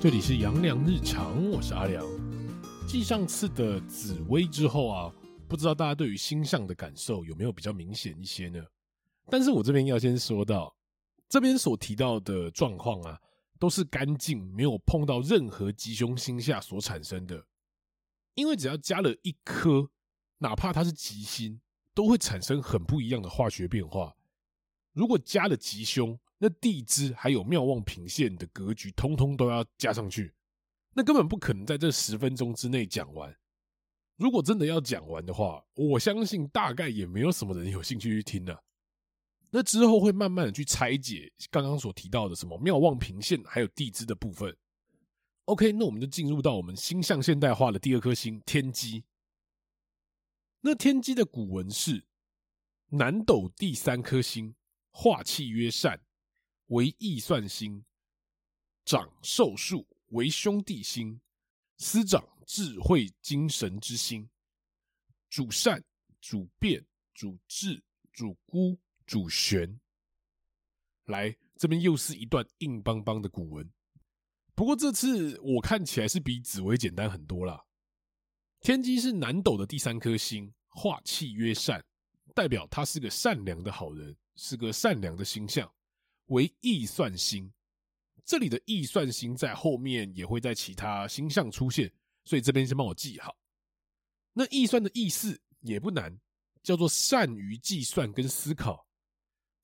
这里是阳光日常，我是阿良。继上次的紫微之后啊，不知道大家对于星象的感受有没有比较明显一些呢？但是我这边要先说到，这边所提到的状况啊，都是干净没有碰到任何吉凶星下所产生的。因为只要加了一颗，哪怕它是吉星，都会产生很不一样的化学变化。如果加了吉凶，那地支还有庙望平线的格局，通通都要加上去，那根本不可能在这十分钟之内讲完。如果真的要讲完的话，我相信大概也没有什么人有兴趣去听了。那之后会慢慢的去拆解刚刚所提到的什么庙望平线，还有地支的部分。OK，那我们就进入到我们星象现代化的第二颗星天机。那天机的古文是南斗第三颗星，化气曰善。为易算星，长寿数，为兄弟星，司掌智慧精神之星，主善，主变，主智，主孤，主玄。来，这边又是一段硬邦邦的古文。不过这次我看起来是比紫薇简单很多啦。天机是南斗的第三颗星，化气曰善，代表他是个善良的好人，是个善良的星象。为易算星，这里的易算星在后面也会在其他星象出现，所以这边先帮我记好。那易算的意思也不难，叫做善于计算跟思考。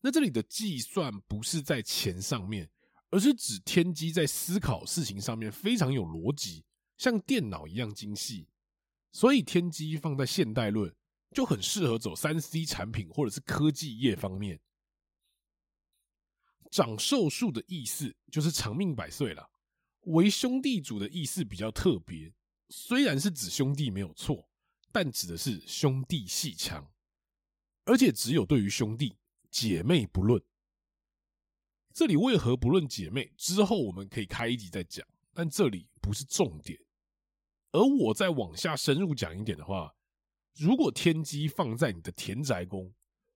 那这里的计算不是在钱上面，而是指天机在思考事情上面非常有逻辑，像电脑一样精细。所以天机放在现代论就很适合走三 C 产品或者是科技业方面。长寿数的意思就是长命百岁了。为兄弟主的意思比较特别，虽然是指兄弟没有错，但指的是兄弟鬩墙，而且只有对于兄弟，姐妹不论。这里为何不论姐妹？之后我们可以开一集再讲，但这里不是重点。而我再往下深入讲一点的话，如果天机放在你的田宅宫，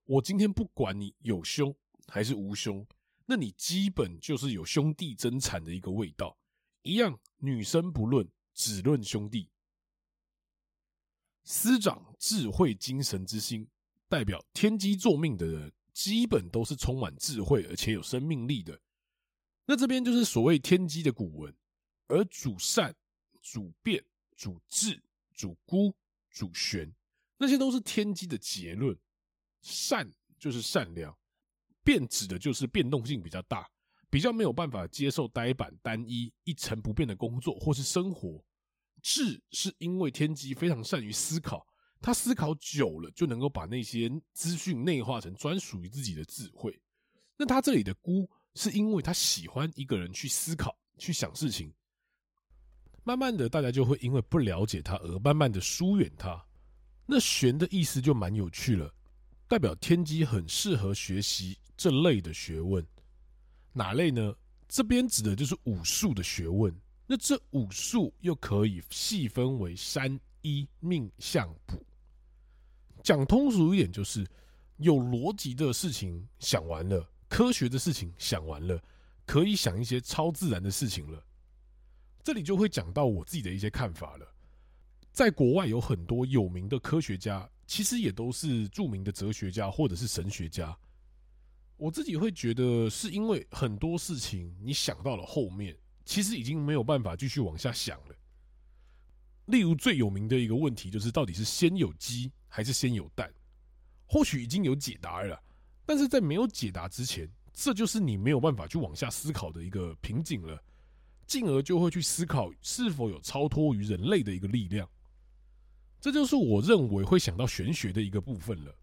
我今天不管你有凶还是无凶。那你基本就是有兄弟争产的一个味道，一样女生不论，只论兄弟。司长智慧精神之星，代表天机作命的人，基本都是充满智慧而且有生命力的。那这边就是所谓天机的古文，而主善、主变、主智、主孤、主玄，那些都是天机的结论。善就是善良。变指的就是变动性比较大，比较没有办法接受呆板单一一成不变的工作或是生活。智是因为天机非常善于思考，他思考久了就能够把那些资讯内化成专属于自己的智慧。那他这里的孤是因为他喜欢一个人去思考、去想事情，慢慢的大家就会因为不了解他而慢慢的疏远他。那玄的意思就蛮有趣了。代表天机很适合学习这类的学问，哪类呢？这边指的就是武术的学问。那这武术又可以细分为三一命相卜。讲通俗一点，就是有逻辑的事情想完了，科学的事情想完了，可以想一些超自然的事情了。这里就会讲到我自己的一些看法了。在国外有很多有名的科学家。其实也都是著名的哲学家或者是神学家。我自己会觉得，是因为很多事情你想到了后面，其实已经没有办法继续往下想了。例如最有名的一个问题就是，到底是先有鸡还是先有蛋？或许已经有解答了，但是在没有解答之前，这就是你没有办法去往下思考的一个瓶颈了，进而就会去思考是否有超脱于人类的一个力量。这就是我认为会想到玄学的一个部分了。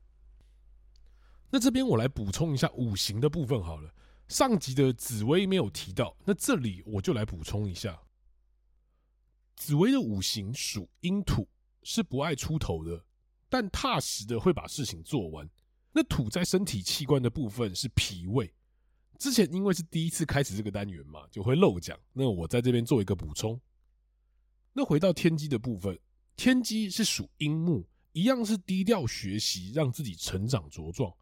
那这边我来补充一下五行的部分好了。上集的紫薇没有提到，那这里我就来补充一下。紫薇的五行属阴土，是不爱出头的，但踏实的会把事情做完。那土在身体器官的部分是脾胃。之前因为是第一次开始这个单元嘛，就会漏讲。那我在这边做一个补充。那回到天机的部分。天机是属阴木，一样是低调学习，让自己成长茁壮。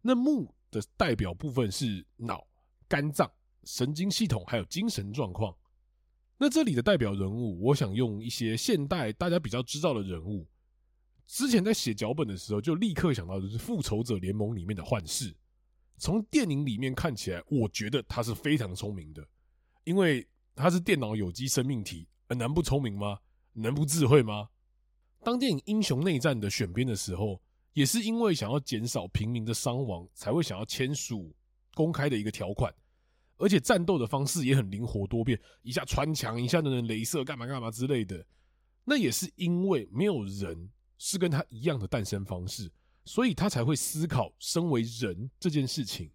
那木的代表部分是脑、肝脏、神经系统，还有精神状况。那这里的代表人物，我想用一些现代大家比较知道的人物。之前在写脚本的时候，就立刻想到的是《复仇者联盟》里面的幻视。从电影里面看起来，我觉得他是非常聪明的，因为他是电脑有机生命体，能不聪明吗？能不智慧吗？当电影《英雄内战》的选边的时候，也是因为想要减少平民的伤亡，才会想要签署公开的一个条款。而且战斗的方式也很灵活多变，一下穿墙，一下的镭射，干嘛干嘛之类的。那也是因为没有人是跟他一样的诞生方式，所以他才会思考身为人这件事情。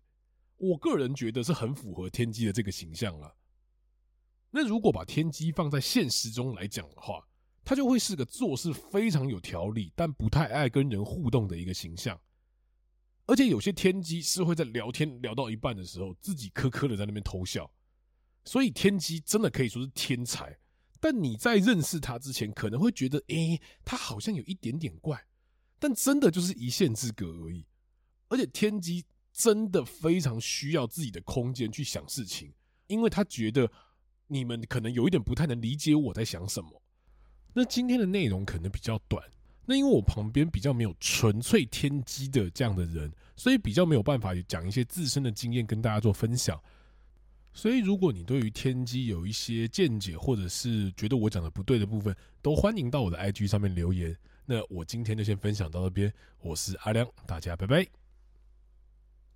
我个人觉得是很符合天机的这个形象了。那如果把天机放在现实中来讲的话，他就会是个做事非常有条理，但不太爱跟人互动的一个形象。而且有些天机是会在聊天聊到一半的时候，自己苛刻的在那边偷笑，所以天机真的可以说是天才。但你在认识他之前，可能会觉得，诶，他好像有一点点怪，但真的就是一线之隔而已。而且天机真的非常需要自己的空间去想事情，因为他觉得你们可能有一点不太能理解我在想什么。那今天的内容可能比较短。那因为我旁边比较没有纯粹天机的这样的人，所以比较没有办法讲一些自身的经验跟大家做分享。所以如果你对于天机有一些见解，或者是觉得我讲的不对的部分，都欢迎到我的 IG 上面留言。那我今天就先分享到这边，我是阿亮，大家拜拜。